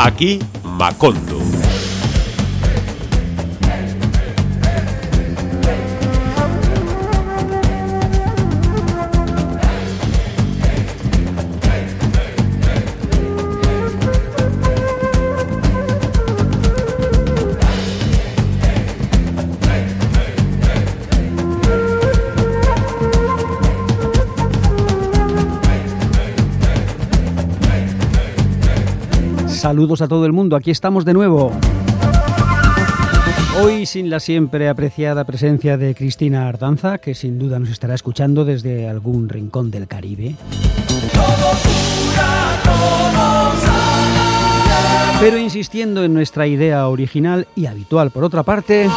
Aquí Macondo. Saludos a todo el mundo, aquí estamos de nuevo. Hoy sin la siempre apreciada presencia de Cristina Ardanza, que sin duda nos estará escuchando desde algún rincón del Caribe. Pero insistiendo en nuestra idea original y habitual por otra parte,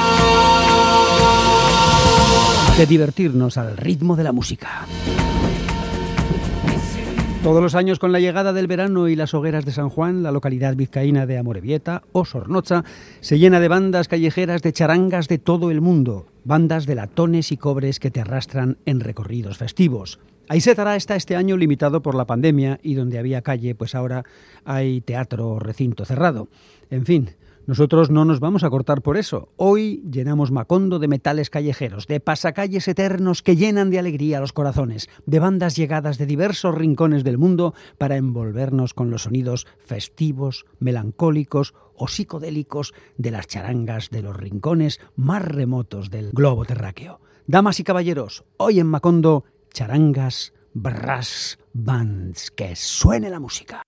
de divertirnos al ritmo de la música. Todos los años con la llegada del verano y las hogueras de San Juan, la localidad vizcaína de Amorebieta o Sornocha se llena de bandas callejeras de charangas de todo el mundo, bandas de latones y cobres que te arrastran en recorridos festivos. Aisetara está este año limitado por la pandemia y donde había calle, pues ahora hay teatro o recinto cerrado. En fin, nosotros no nos vamos a cortar por eso. Hoy llenamos Macondo de metales callejeros, de pasacalles eternos que llenan de alegría los corazones, de bandas llegadas de diversos rincones del mundo para envolvernos con los sonidos festivos, melancólicos o psicodélicos de las charangas de los rincones más remotos del globo terráqueo. Damas y caballeros, hoy en Macondo, charangas, brass bands, que suene la música.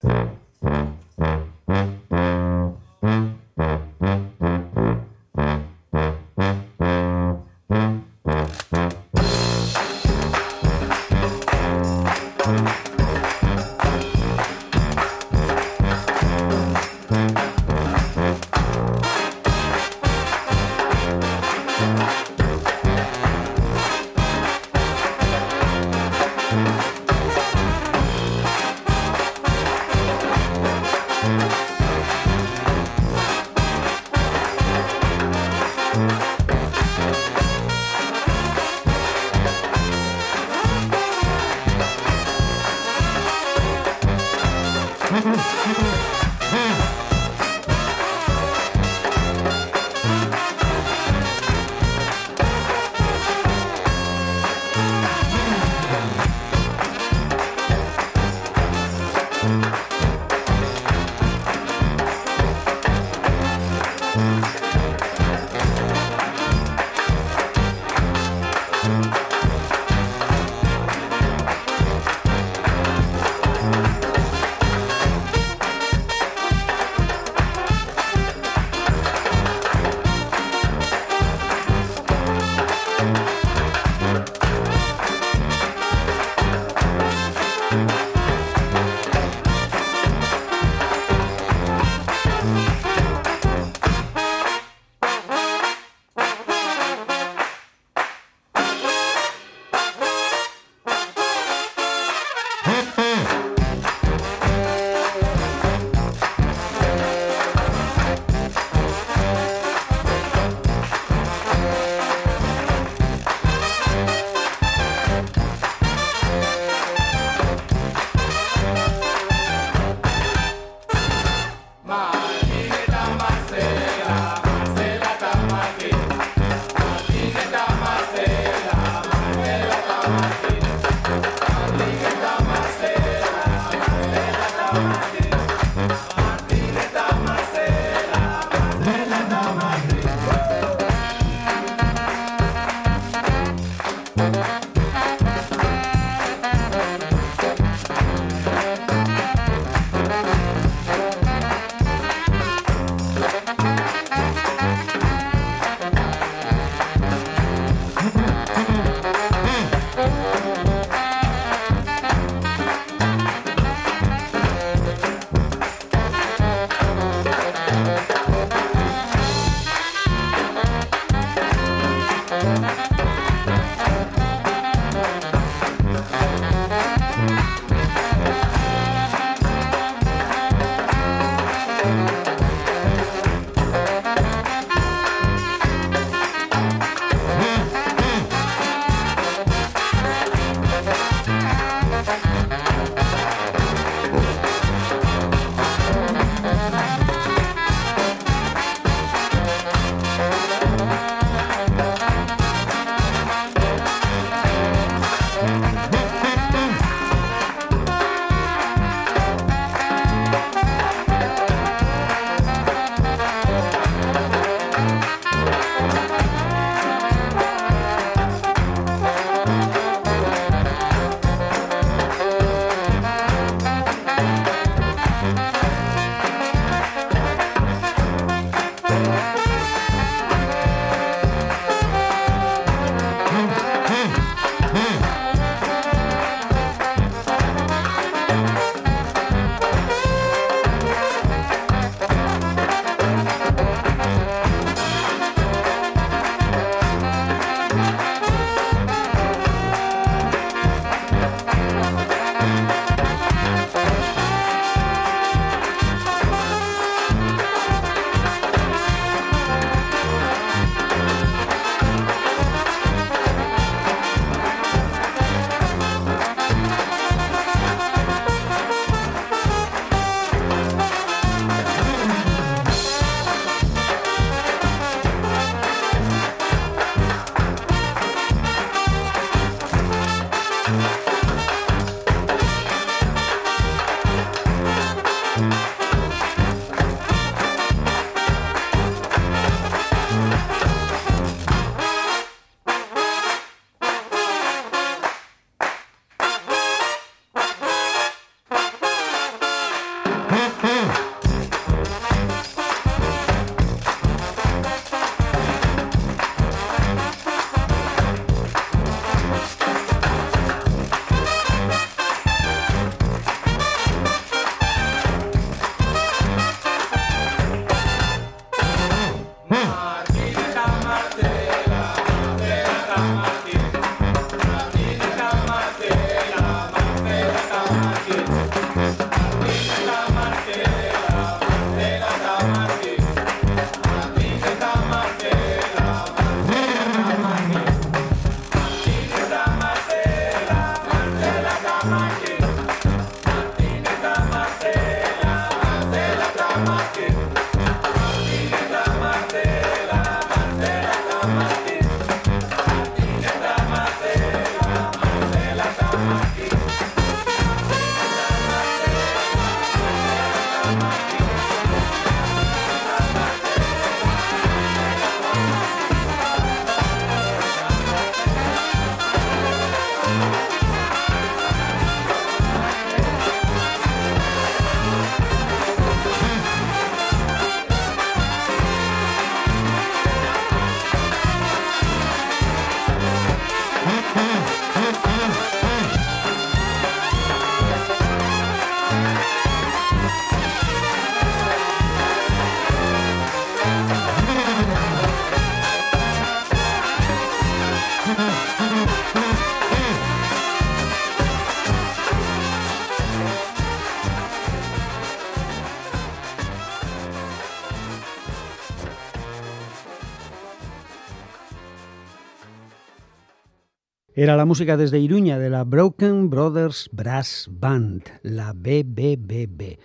Era la música desde Iruña de la Broken Brothers Brass Band, la BBBB.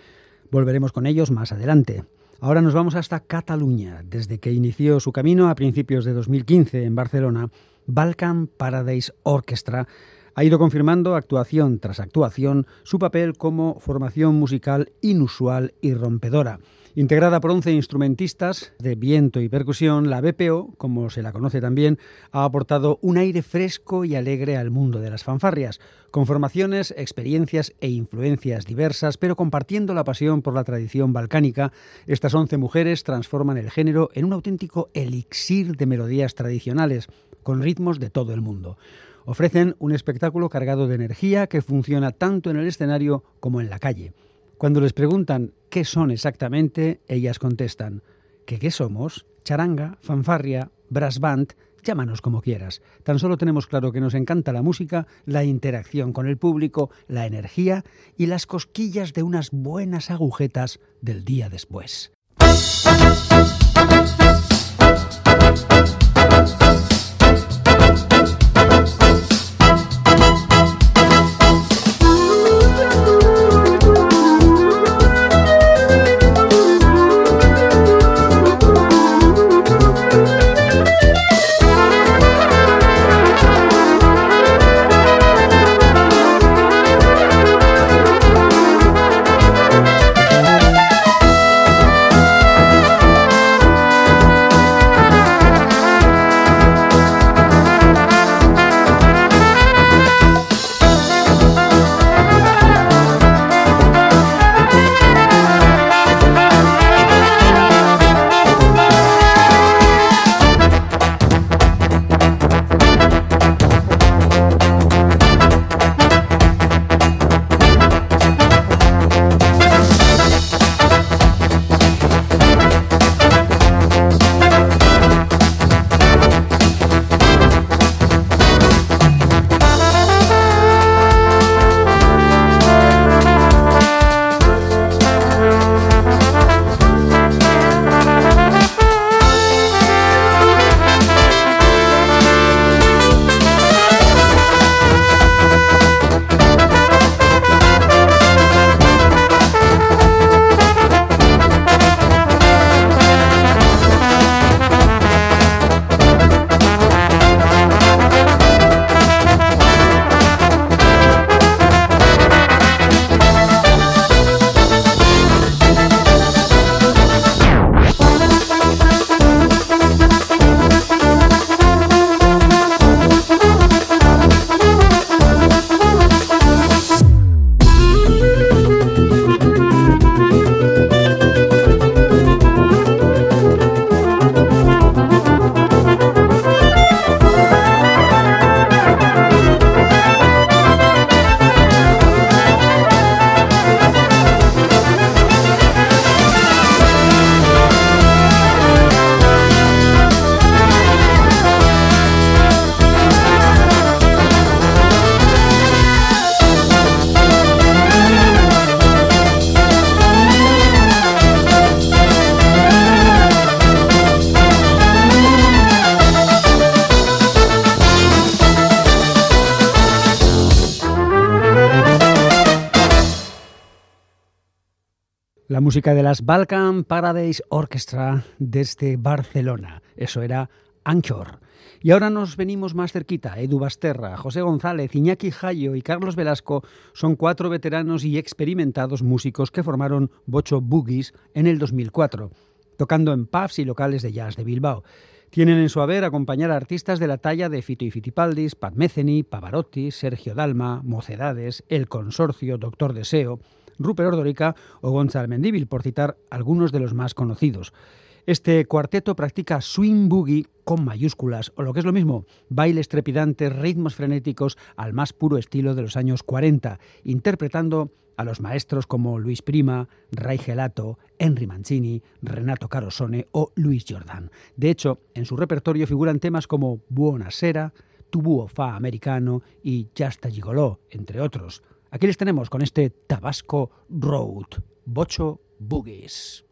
Volveremos con ellos más adelante. Ahora nos vamos hasta Cataluña. Desde que inició su camino a principios de 2015 en Barcelona, Balkan Paradise Orchestra ha ido confirmando actuación tras actuación su papel como formación musical inusual y rompedora. Integrada por 11 instrumentistas de viento y percusión, la BPO, como se la conoce también, ha aportado un aire fresco y alegre al mundo de las fanfarrias, con formaciones, experiencias e influencias diversas, pero compartiendo la pasión por la tradición balcánica, estas 11 mujeres transforman el género en un auténtico elixir de melodías tradicionales, con ritmos de todo el mundo. Ofrecen un espectáculo cargado de energía que funciona tanto en el escenario como en la calle. Cuando les preguntan qué son exactamente, ellas contestan que qué somos, charanga, fanfarria, brass band, llámanos como quieras. Tan solo tenemos claro que nos encanta la música, la interacción con el público, la energía y las cosquillas de unas buenas agujetas del día después. La música de las Balkan Paradise Orchestra desde Barcelona. Eso era Anchor. Y ahora nos venimos más cerquita. Edu Basterra, José González, Iñaki Jayo y Carlos Velasco son cuatro veteranos y experimentados músicos que formaron Bocho Boogies en el 2004, tocando en pubs y locales de jazz de Bilbao. Tienen en su haber acompañar a artistas de la talla de Fito y Fitipaldis, Pat Metheny, Pavarotti, Sergio Dalma, Mocedades, El Consorcio, Doctor Deseo, Rupert Ordorica o Gonzalo Mendíbil, por citar algunos de los más conocidos. Este cuarteto practica swing boogie con mayúsculas, o lo que es lo mismo, bailes trepidantes, ritmos frenéticos al más puro estilo de los años 40, interpretando a los maestros como Luis Prima, Ray Gelato, Henry Mancini, Renato Carosone o Luis Jordan. De hecho, en su repertorio figuran temas como Buonasera, Tubuo Fa Americano y Jasta Gigoló, entre otros. Aquí les tenemos con este Tabasco Road, Bocho Boogies.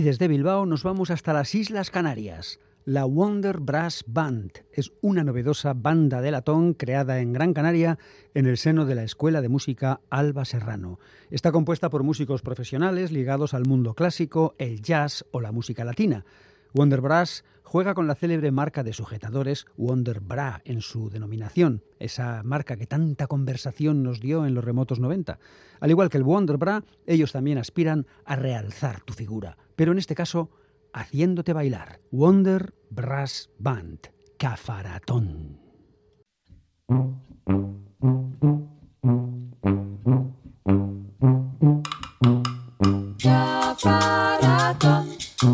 Desde Bilbao nos vamos hasta las Islas Canarias. La Wonder Brass Band es una novedosa banda de latón creada en Gran Canaria en el seno de la Escuela de Música Alba Serrano. Está compuesta por músicos profesionales ligados al mundo clásico, el jazz o la música latina. Wonder Brass juega con la célebre marca de sujetadores Wonder Bra en su denominación, esa marca que tanta conversación nos dio en los remotos 90. Al igual que el Wonder Bra, ellos también aspiran a realzar tu figura, pero en este caso haciéndote bailar. Wonder Brass Band, Cafaratón.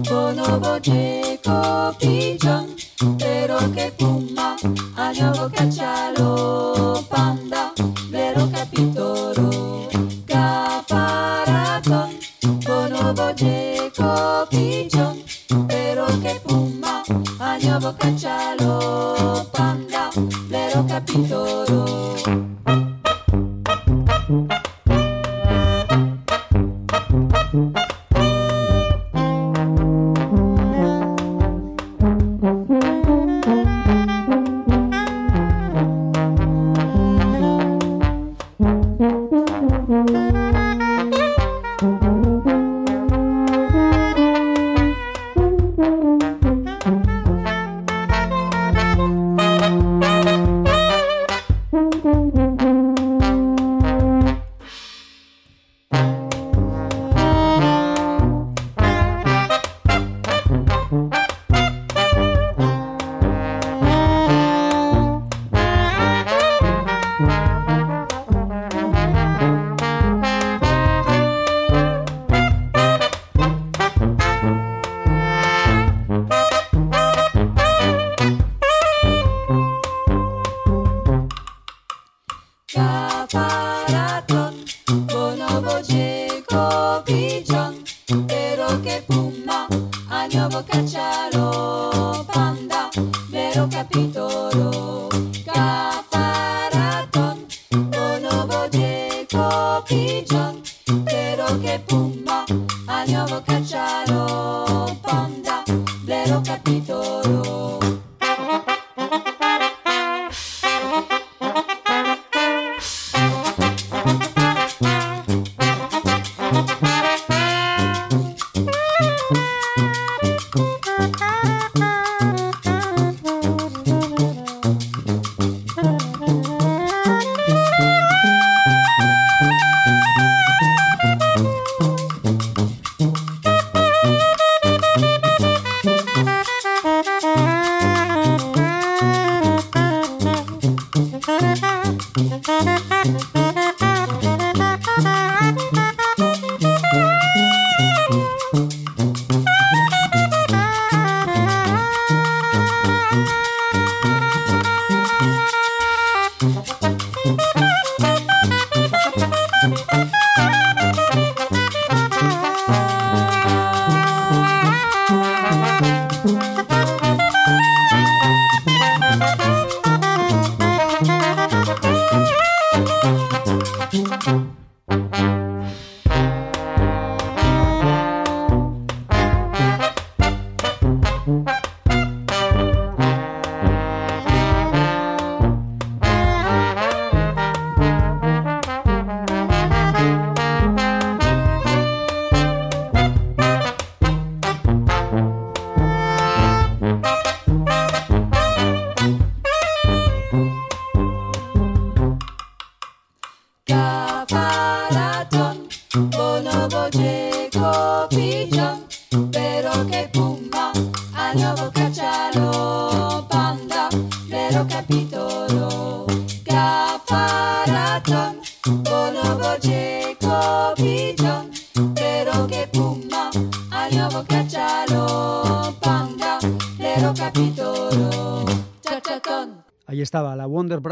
bonobo chico pigeon, pero che fuma, agnovo caccialo agnovo caccialo panda, vero capitoro.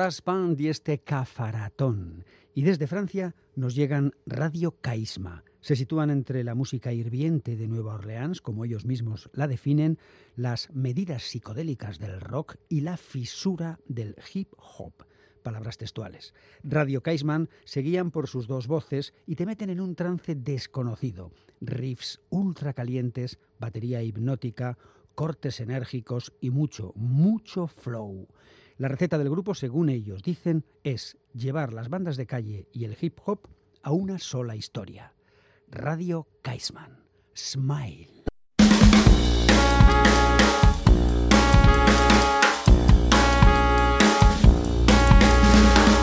Brass Band y este cafaratón. Y desde Francia nos llegan Radio Caisma. Se sitúan entre la música hirviente de Nueva Orleans, como ellos mismos la definen, las medidas psicodélicas del rock y la fisura del hip hop palabras textuales. Radio Kaisman se guían por sus dos voces y te meten en un trance desconocido. Riffs ultra calientes, batería hipnótica, cortes enérgicos y mucho, mucho flow. La receta del grupo, según ellos dicen, es llevar las bandas de calle y el hip hop a una sola historia. Radio Kaisman. Smile.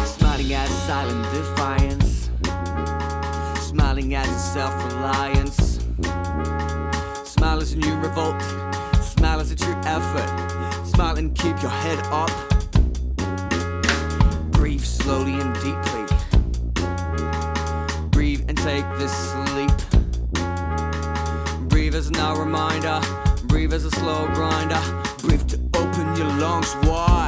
Smiling at silent defiance, smiling at self reliance. Smile is a new revolt, smile is a true effort. Smile and keep your head up. slowly and deeply. Breathe and take this sleep. Breathe as now reminder. Breathe as a slow grinder. Breathe to open your lungs wide.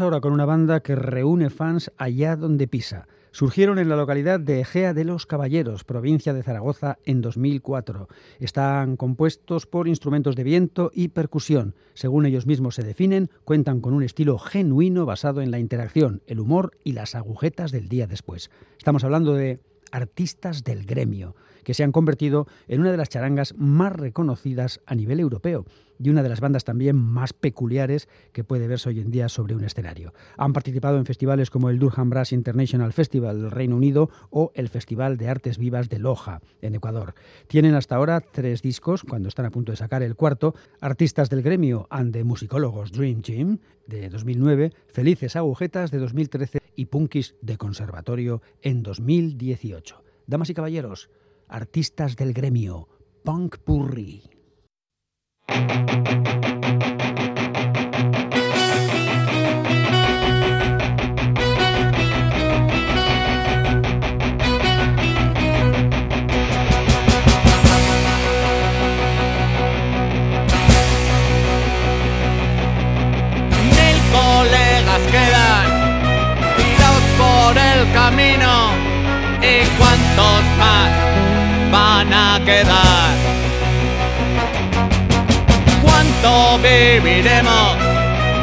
Ahora con una banda que reúne fans allá donde pisa. Surgieron en la localidad de Egea de los Caballeros, provincia de Zaragoza, en 2004. Están compuestos por instrumentos de viento y percusión. Según ellos mismos se definen, cuentan con un estilo genuino basado en la interacción, el humor y las agujetas del día después. Estamos hablando de artistas del gremio, que se han convertido en una de las charangas más reconocidas a nivel europeo y una de las bandas también más peculiares que puede verse hoy en día sobre un escenario. Han participado en festivales como el Durham Brass International Festival del Reino Unido o el Festival de Artes Vivas de Loja, en Ecuador. Tienen hasta ahora tres discos, cuando están a punto de sacar el cuarto, Artistas del Gremio and the Musicólogos Dream Team, de 2009, Felices Agujetas, de 2013 y Punkis de Conservatorio, en 2018. Damas y caballeros, Artistas del Gremio, Punk Purri. A quedar. ¿Cuánto viviremos?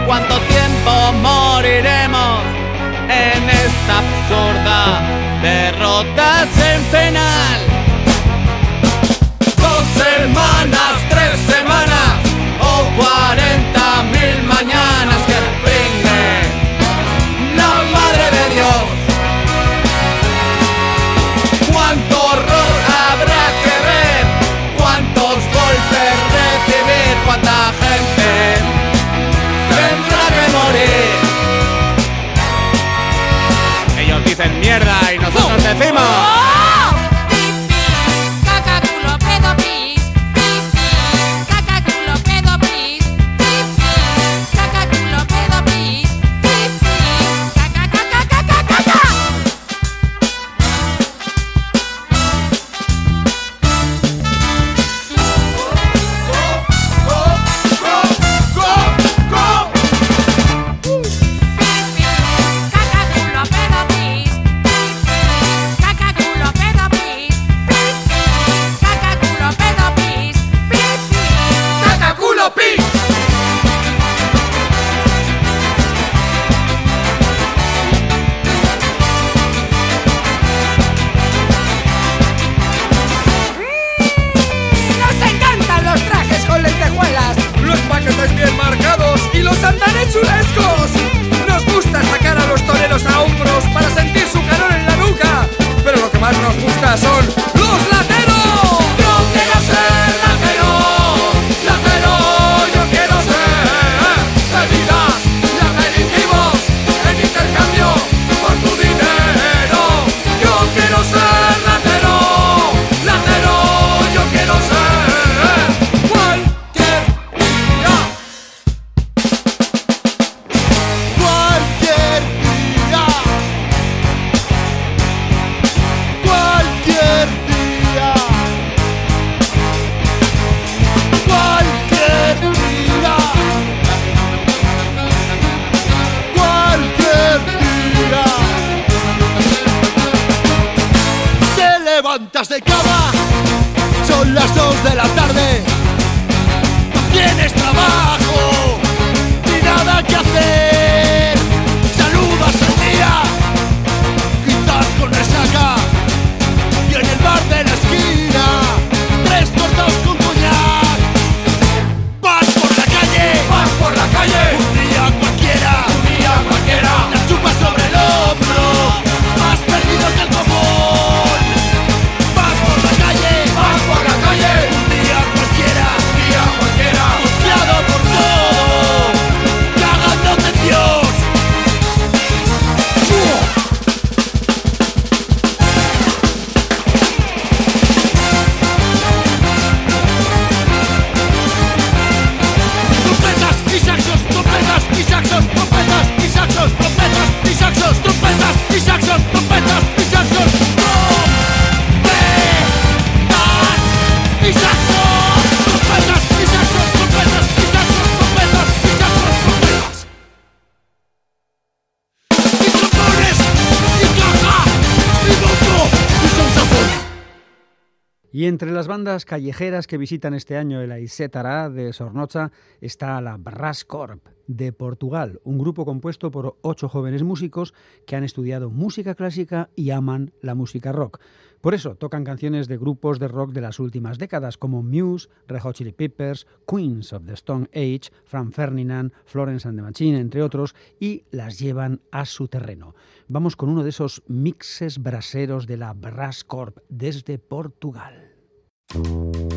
¿Cuánto tiempo moriremos en esta absurda derrota sin final? Dos semanas, tres bandas callejeras que visitan este año el Aisetara de Sornocha está la Brass Corp de Portugal, un grupo compuesto por ocho jóvenes músicos que han estudiado música clásica y aman la música rock. Por eso tocan canciones de grupos de rock de las últimas décadas como Muse, Red Hot Chili Peppers, Queens of the Stone Age, Frank Ferdinand, Florence and the Machine, entre otros, y las llevan a su terreno. Vamos con uno de esos mixes braseros de la Brass Corp desde Portugal. Y de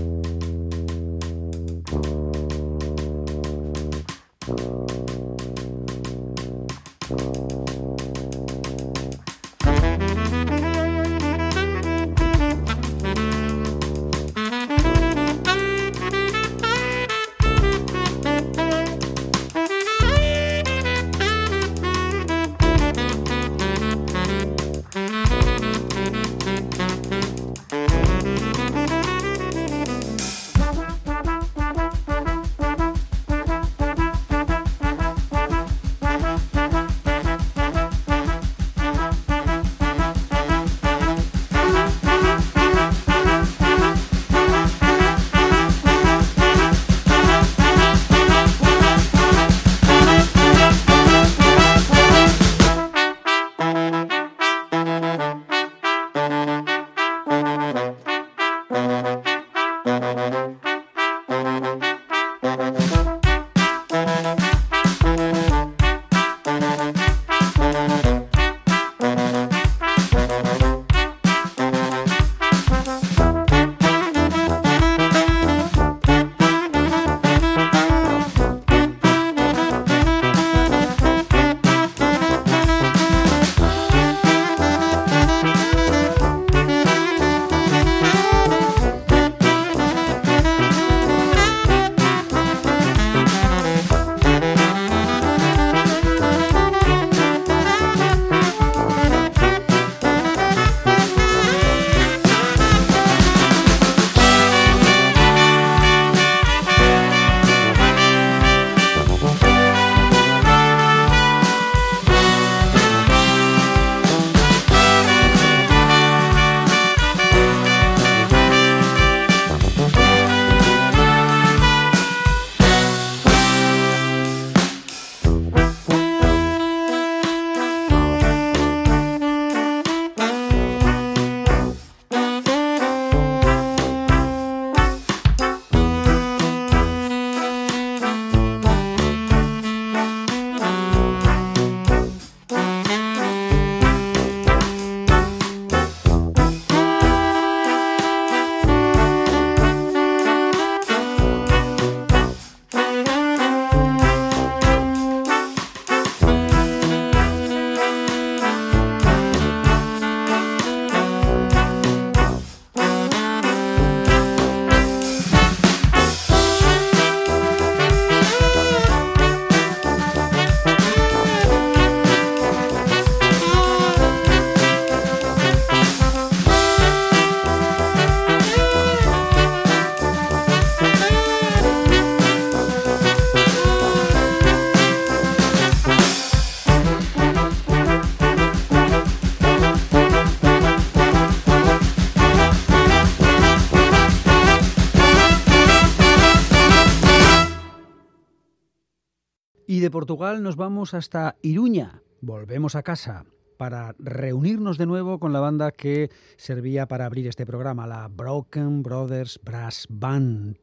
Portugal nos vamos hasta Iruña. Volvemos a casa para reunirnos de nuevo con la banda que servía para abrir este programa, la Broken Brothers Brass Band,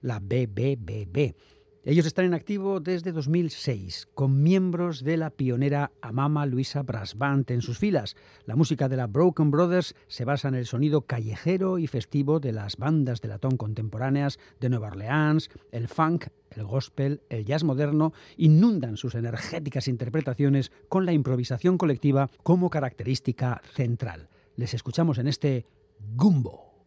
la BBBB. Ellos están en activo desde 2006, con miembros de la pionera Amama Luisa Brass Band en sus filas. La música de la Broken Brothers se basa en el sonido callejero y festivo de las bandas de latón contemporáneas de Nueva Orleans, el funk, el gospel, el jazz moderno, inundan sus energéticas interpretaciones con la improvisación colectiva como característica central. Les escuchamos en este Gumbo.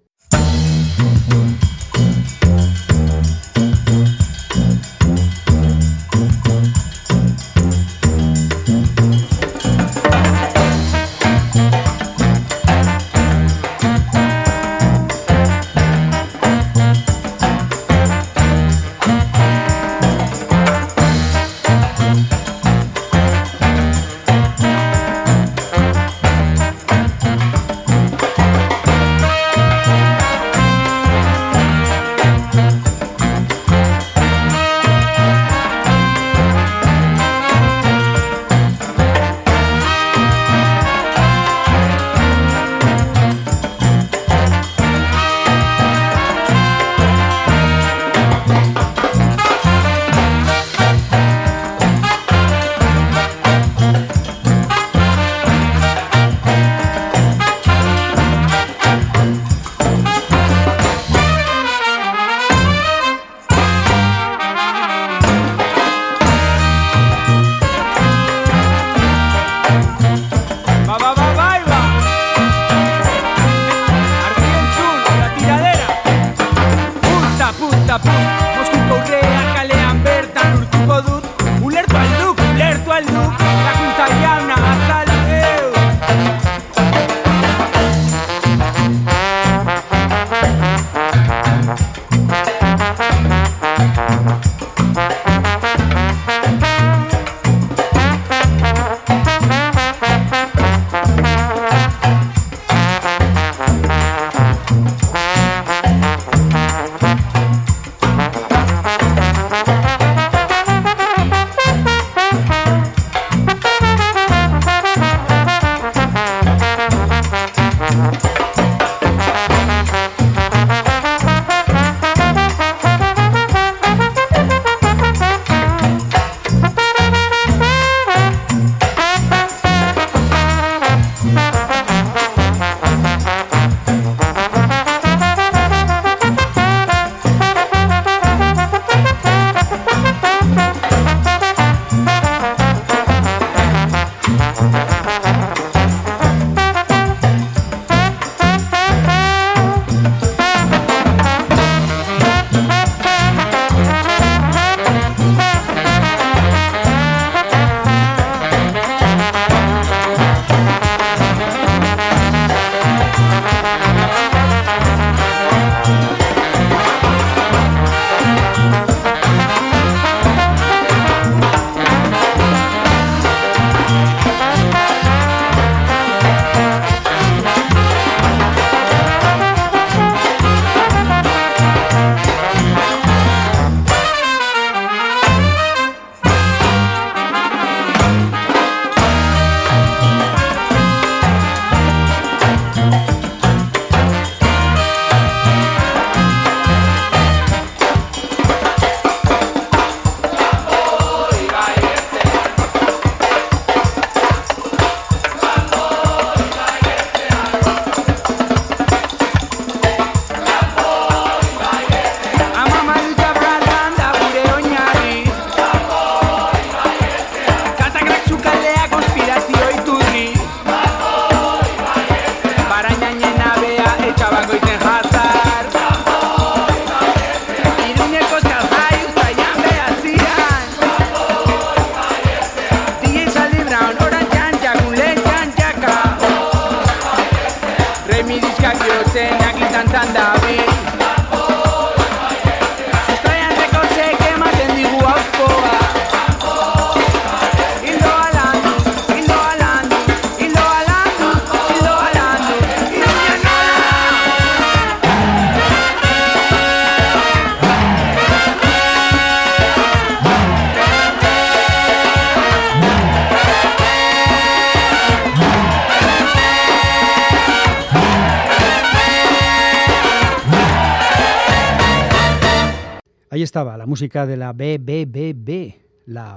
La música de la BBBB,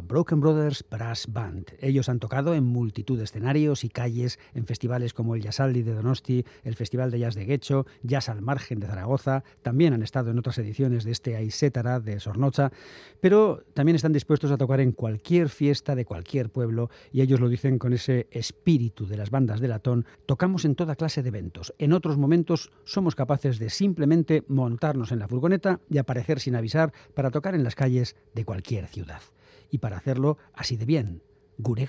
Broken Brothers Brass Band. Ellos han tocado en multitud de escenarios y calles, en festivales como el Jazzaldi de Donosti, el Festival de Jazz de Guecho, Jazz al Margen de Zaragoza, también han estado en otras ediciones de este Aisétara de Sornocha, pero también están dispuestos a tocar en cualquier fiesta de cualquier pueblo y ellos lo dicen con ese espíritu de las bandas de latón, tocamos en toda clase de eventos. En otros momentos somos capaces de simplemente montarnos en la furgoneta y aparecer sin avisar para tocar en las calles de cualquier ciudad. Y para hacerlo así de bien, gure.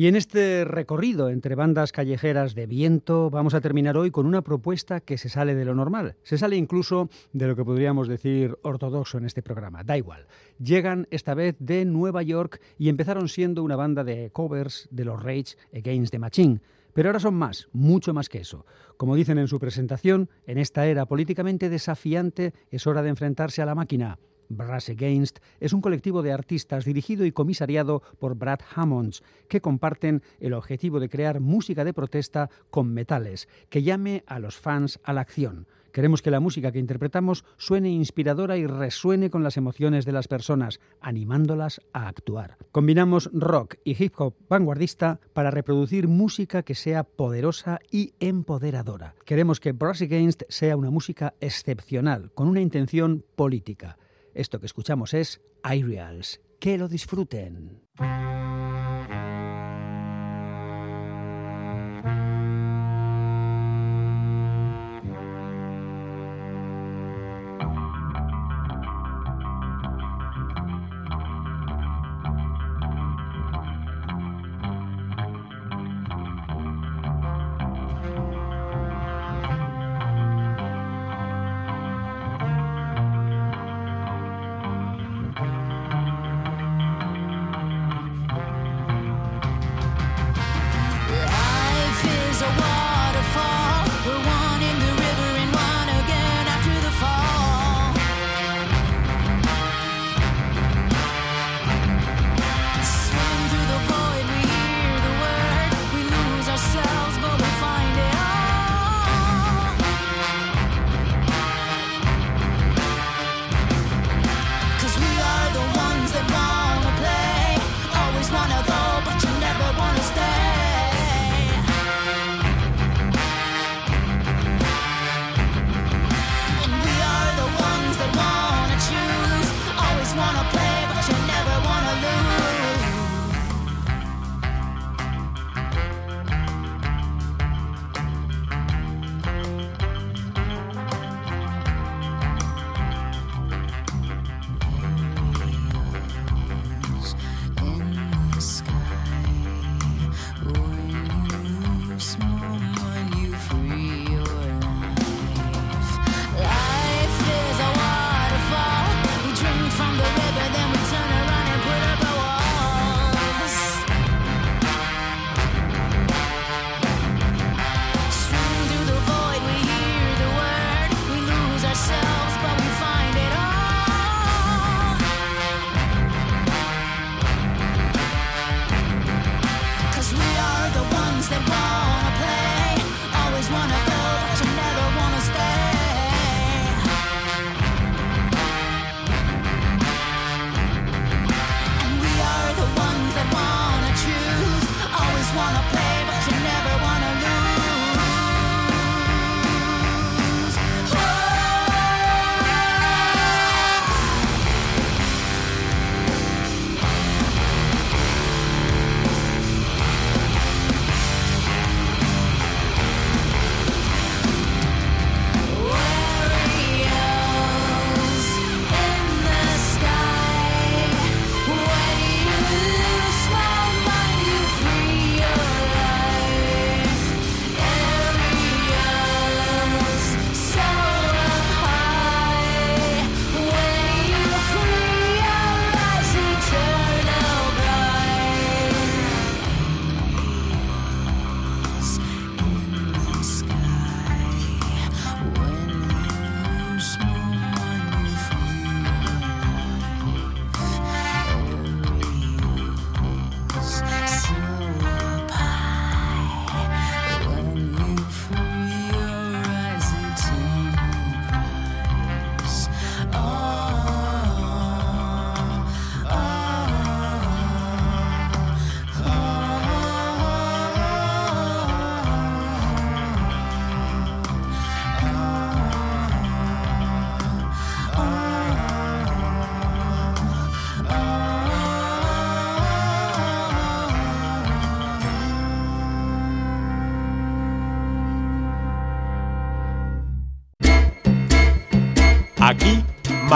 Y en este recorrido entre bandas callejeras de viento vamos a terminar hoy con una propuesta que se sale de lo normal, se sale incluso de lo que podríamos decir ortodoxo en este programa, da igual. Llegan esta vez de Nueva York y empezaron siendo una banda de covers de los Rage Against the Machine. Pero ahora son más, mucho más que eso. Como dicen en su presentación, en esta era políticamente desafiante es hora de enfrentarse a la máquina. Brass Against es un colectivo de artistas dirigido y comisariado por Brad Hammonds, que comparten el objetivo de crear música de protesta con metales, que llame a los fans a la acción. Queremos que la música que interpretamos suene inspiradora y resuene con las emociones de las personas, animándolas a actuar. Combinamos rock y hip hop vanguardista para reproducir música que sea poderosa y empoderadora. Queremos que Brass Against sea una música excepcional, con una intención política. Esto que escuchamos es iReals. Que lo disfruten.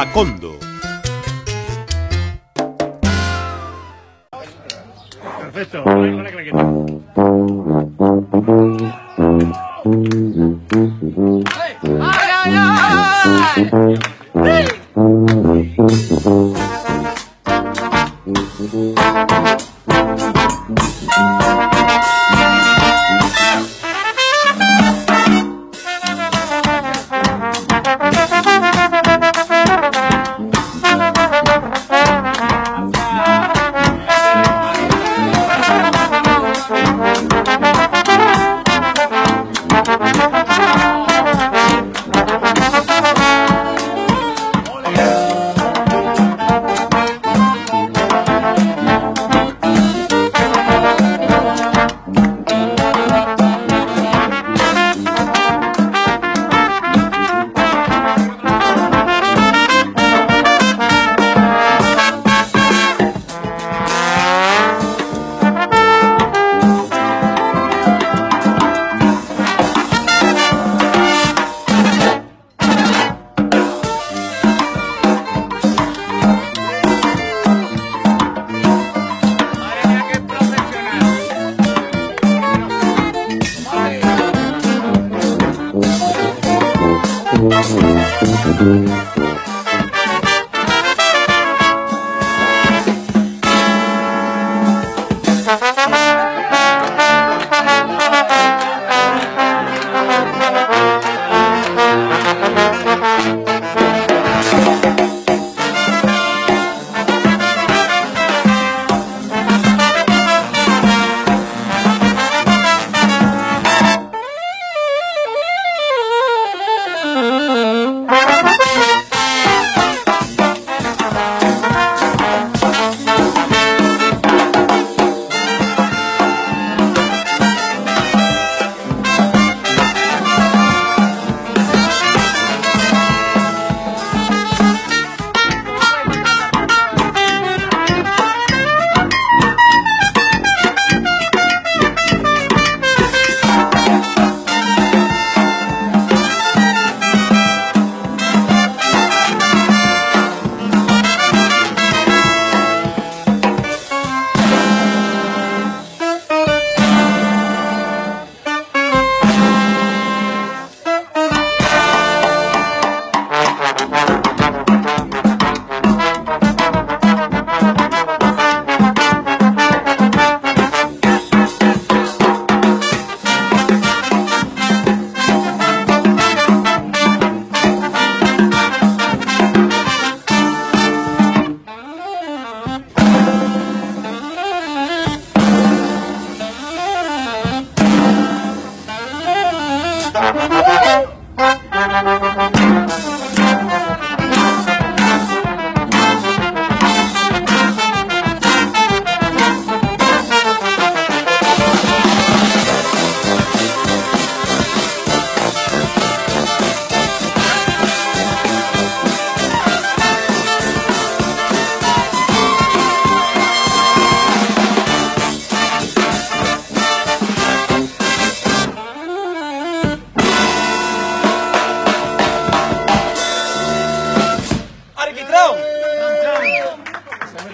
Macondo.